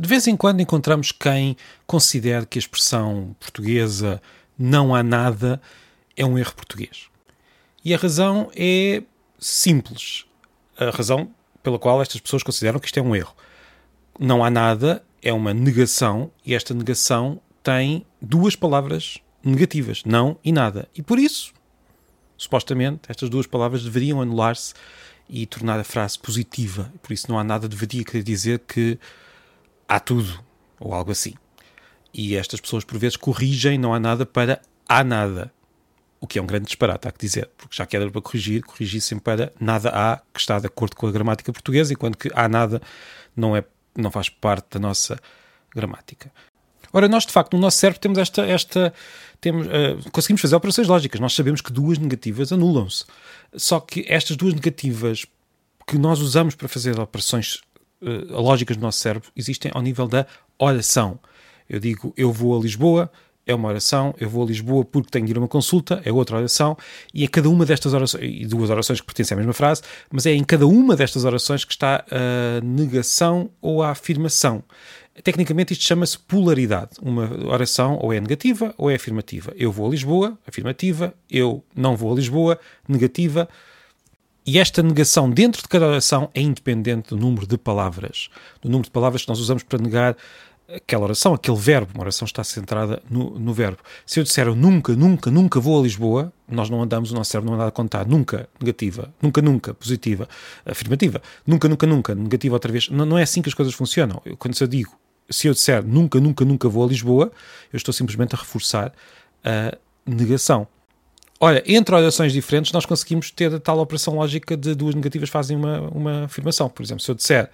De vez em quando encontramos quem considere que a expressão portuguesa não há nada é um erro português. E a razão é simples. A razão pela qual estas pessoas consideram que isto é um erro. Não há nada é uma negação e esta negação tem duas palavras negativas, não e nada. E por isso, supostamente, estas duas palavras deveriam anular-se e tornar a frase positiva. Por isso não há nada deveria querer dizer que há tudo, ou algo assim. E estas pessoas por vezes corrigem não há nada para há nada. O que é um grande disparate, há que dizer, porque já que era para corrigir, corrigissem para nada há, que está de acordo com a gramática portuguesa, enquanto que há nada não, é, não faz parte da nossa gramática. Ora, nós de facto no nosso cérebro temos esta. esta temos, uh, conseguimos fazer operações lógicas. Nós sabemos que duas negativas anulam-se. Só que estas duas negativas que nós usamos para fazer operações uh, lógicas no nosso cérebro existem ao nível da oração. Eu digo eu vou a Lisboa, é uma oração, eu vou a Lisboa porque tenho de ir a uma consulta, é outra oração, e em cada uma destas orações, e duas orações que pertencem à mesma frase, mas é em cada uma destas orações que está a negação ou a afirmação. Tecnicamente isto chama-se polaridade. Uma oração ou é negativa ou é afirmativa. Eu vou a Lisboa, afirmativa. Eu não vou a Lisboa, negativa. E esta negação dentro de cada oração é independente do número de palavras. Do número de palavras que nós usamos para negar aquela oração, aquele verbo. Uma oração está centrada no, no verbo. Se eu disser eu nunca, nunca, nunca vou a Lisboa, nós não andamos, o nosso cérebro não anda a contar nunca, negativa, nunca, nunca, positiva, afirmativa, nunca, nunca, nunca, negativa outra vez. Não, não é assim que as coisas funcionam. Eu, quando eu digo se eu disser nunca, nunca, nunca vou a Lisboa, eu estou simplesmente a reforçar a negação. Olha, entre orações diferentes, nós conseguimos ter a tal operação lógica de duas negativas fazem uma, uma afirmação. Por exemplo, se eu disser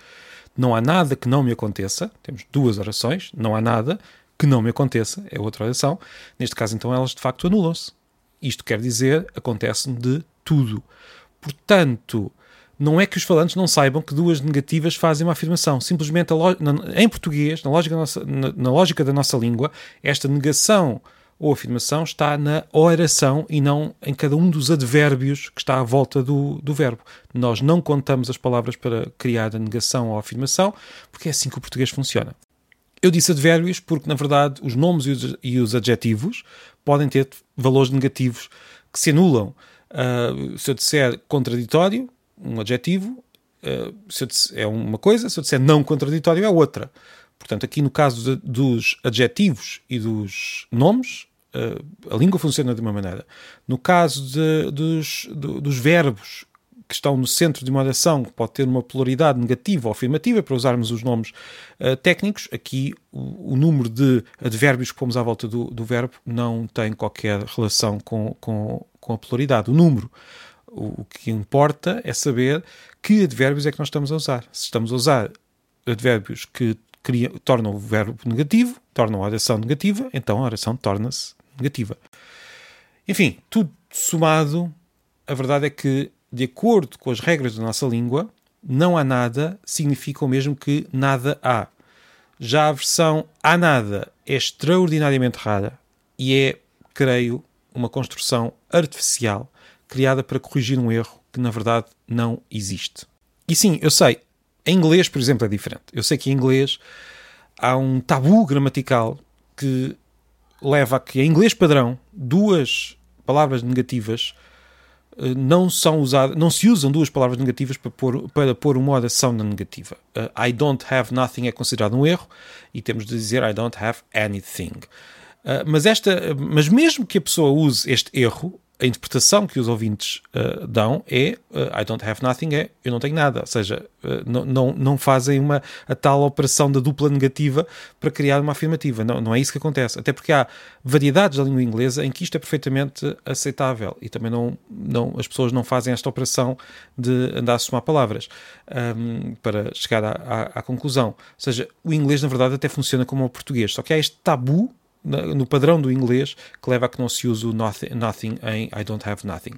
não há nada que não me aconteça, temos duas orações, não há nada que não me aconteça, é outra oração. Neste caso, então, elas de facto anulam-se. Isto quer dizer, acontece-me de tudo. Portanto, não é que os falantes não saibam que duas negativas fazem uma afirmação. Simplesmente, em português, na lógica, nossa, na, na lógica da nossa língua, esta negação ou afirmação está na oração e não em cada um dos advérbios que está à volta do, do verbo. Nós não contamos as palavras para criar a negação ou a afirmação, porque é assim que o português funciona. Eu disse advérbios porque, na verdade, os nomes e os, e os adjetivos podem ter valores negativos que se anulam. Uh, se eu disser contraditório, um adjetivo, uh, se disser, é uma coisa, se eu disser não contraditório é outra. Portanto, aqui no caso de, dos adjetivos e dos nomes, a língua funciona de uma maneira. No caso de, dos, do, dos verbos que estão no centro de uma oração, que pode ter uma polaridade negativa ou afirmativa, para usarmos os nomes uh, técnicos, aqui o, o, número de advérbios que pomos à volta do, do verbo não tem qualquer relação com, com, com a polaridade. O número o que importa é saber que advérbios é que nós estamos a usar. Se estamos a usar advérbios que criam, tornam o verbo negativo, tornam a oração negativa, então a oração torna-se negativa. Enfim, tudo somado, a verdade é que, de acordo com as regras da nossa língua, não há nada significa o mesmo que nada há. Já a versão há nada é extraordinariamente rara e é, creio, uma construção artificial criada para corrigir um erro que na verdade não existe. E sim, eu sei, em inglês, por exemplo, é diferente. Eu sei que em inglês há um tabu gramatical que leva a que em inglês padrão duas palavras negativas eh, não são usadas, não se usam duas palavras negativas para pôr, para pôr uma oração na negativa. Uh, I don't have nothing é considerado um erro e temos de dizer I don't have anything. Uh, mas, esta, mas mesmo que a pessoa use este erro, a interpretação que os ouvintes uh, dão é uh, I don't have nothing, é eu não tenho nada. Ou seja, não, não, não fazem uma, a tal operação da dupla negativa para criar uma afirmativa. Não, não é isso que acontece. Até porque há variedades da língua inglesa em que isto é perfeitamente aceitável e também não, não, as pessoas não fazem esta operação de andar a somar palavras um, para chegar à, à, à conclusão. Ou seja, o inglês na verdade até funciona como o português, só que há este tabu no padrão do inglês que leva a que não se use o nothing, nothing em I don't have nothing.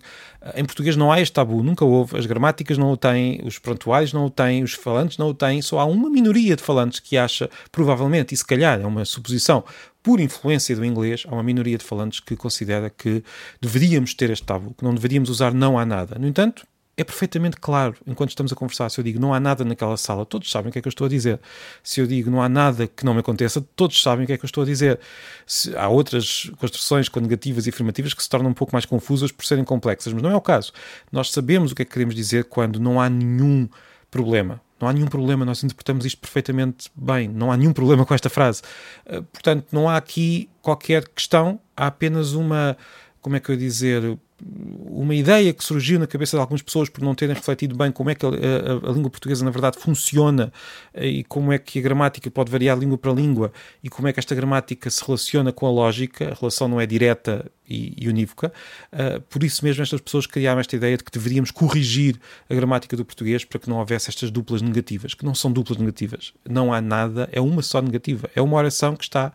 Em português não há este tabu, nunca houve. As gramáticas não o têm, os prontuários não o têm, os falantes não o têm. Só há uma minoria de falantes que acha, provavelmente, e se calhar é uma suposição, por influência do inglês, há uma minoria de falantes que considera que deveríamos ter este tabu, que não deveríamos usar não há nada. No entanto, é perfeitamente claro enquanto estamos a conversar. Se eu digo não há nada naquela sala, todos sabem o que é que eu estou a dizer. Se eu digo não há nada que não me aconteça, todos sabem o que é que eu estou a dizer. Se, há outras construções com negativas e afirmativas que se tornam um pouco mais confusas por serem complexas, mas não é o caso. Nós sabemos o que é que queremos dizer quando não há nenhum problema. Não há nenhum problema, nós interpretamos isto perfeitamente bem. Não há nenhum problema com esta frase. Eh, portanto, não há aqui qualquer questão, há apenas uma, como é que eu ia dizer, uma ideia que surgiu na cabeça de algumas pessoas por não terem refletido bem como é que a, a, a, língua portuguesa na verdade funciona eh, e como é que a gramática pode variar língua para língua e como é que esta gramática se relaciona com a lógica, a relação não é direta e, e unívoca. Uh, por isso mesmo estas pessoas criaram esta ideia de que deveríamos corrigir a gramática do português para que não houvesse estas duplas negativas, que não são duplas negativas. Não há nada, é uma só negativa. É uma oração que está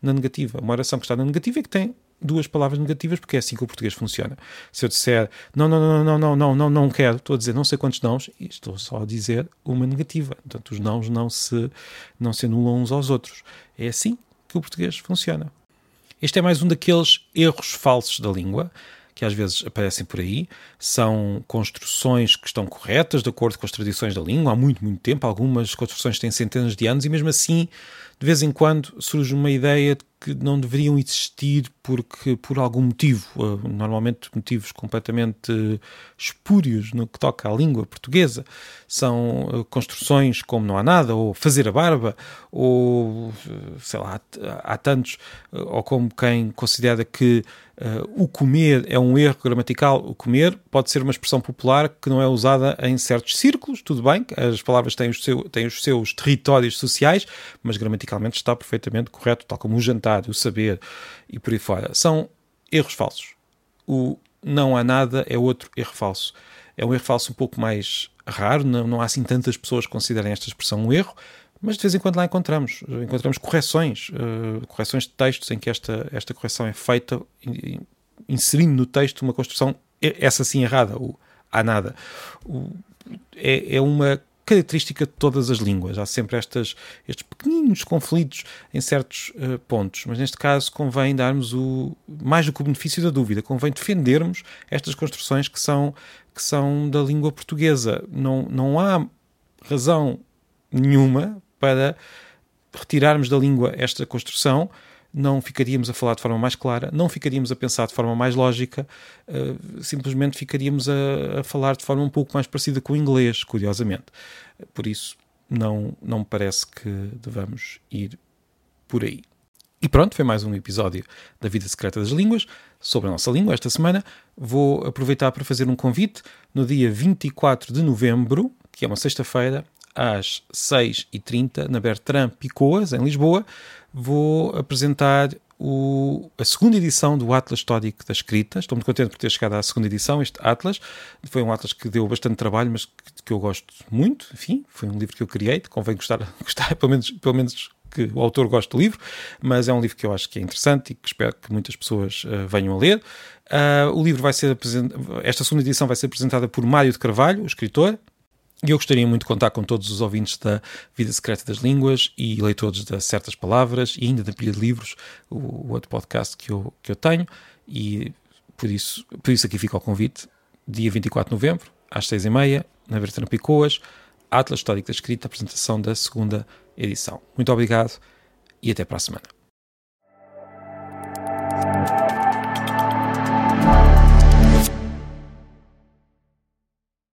na negativa. Uma oração que está na negativa e que tem duas palavras negativas, porque é assim que o português funciona. Se eu disser não, não, não, não, não, não, não, não quero, estou a dizer não sei quantos nãos, e estou só a dizer uma negativa. Portanto, os nãos não se, não se anulam uns aos outros. É assim que o português funciona. Este é mais um daqueles erros falsos da língua que às vezes aparecem por aí, são construções que estão corretas, de acordo com as tradições da língua, há muito, muito tempo. Algumas construções têm centenas de anos e, mesmo assim, de vez em quando surge uma ideia de que não deveriam existir porque, por algum motivo, eh, normalmente motivos completamente espúrios no que toca à língua portuguesa, são eh, construções como não há nada, ou fazer a barba, ou eh, sei lá, há tantos, ou como quem considera que Uh, o comer é um erro gramatical. O comer pode ser uma expressão popular que não é usada em certos círculos, tudo bem, as palavras têm os, seu, têm os seus territórios sociais, mas gramaticalmente está perfeitamente correto, tal como o jantar, o saber e por aí fora. São erros falsos. O não há nada é outro erro falso. É um erro falso um pouco mais raro, não, não há assim tantas pessoas que considerem esta expressão um erro, mas de vez em quando lá encontramos. Encontramos correções, uh, correções de textos em que esta, esta correção é feita, inserindo no texto uma construção, essa sim errada, o há nada. O, é, é uma característica de todas as línguas. Há sempre estas, estes pequeninos conflitos em certos uh, pontos, mas neste caso convém darmos o mais do que o benefício da dúvida, convém defendermos estas construções que são, que são da língua portuguesa. Não, não há razão nenhuma para retirarmos da língua esta construção, não ficaríamos a falar de forma mais clara, não ficaríamos a pensar de forma mais lógica, uh, simplesmente ficaríamos a, a, falar de forma um pouco mais parecida com o inglês, curiosamente. Por isso, não, não me parece que devamos ir por aí. E pronto, foi mais um episódio da Vida Secreta das Línguas sobre a nossa língua esta semana. Vou aproveitar para fazer um convite no dia 24 de novembro, que é uma sexta-feira, às 6h30 na Bertrand Picoas, em Lisboa. Vou apresentar o, a segunda edição do Atlas Histórico da Escrita. Estou muito contente por ter chegado à segunda edição. Este Atlas foi um Atlas que deu bastante trabalho, mas que, que eu gosto muito. Enfim, foi um livro que eu criei. Convém gostar, gostar pelo, menos, pelo menos que o autor goste do livro, mas é um livro que eu acho que é interessante e que espero que muitas pessoas uh, venham a ler. Uh, o livro vai ser esta segunda edição vai ser apresentada por Mário de Carvalho, o escritor, e eu gostaria muito de contar com todos os ouvintes da Vida Secreta das Línguas e leitores de certas palavras e ainda da Pilha de Livros, o, o, outro podcast que eu, que eu tenho. E por isso, por isso aqui fica o convite. Dia 24 de novembro, às 6h30, na Bertrand Picoas, Atlas Histórico da Escrita, apresentação da segunda edição. Muito obrigado e até para a semana.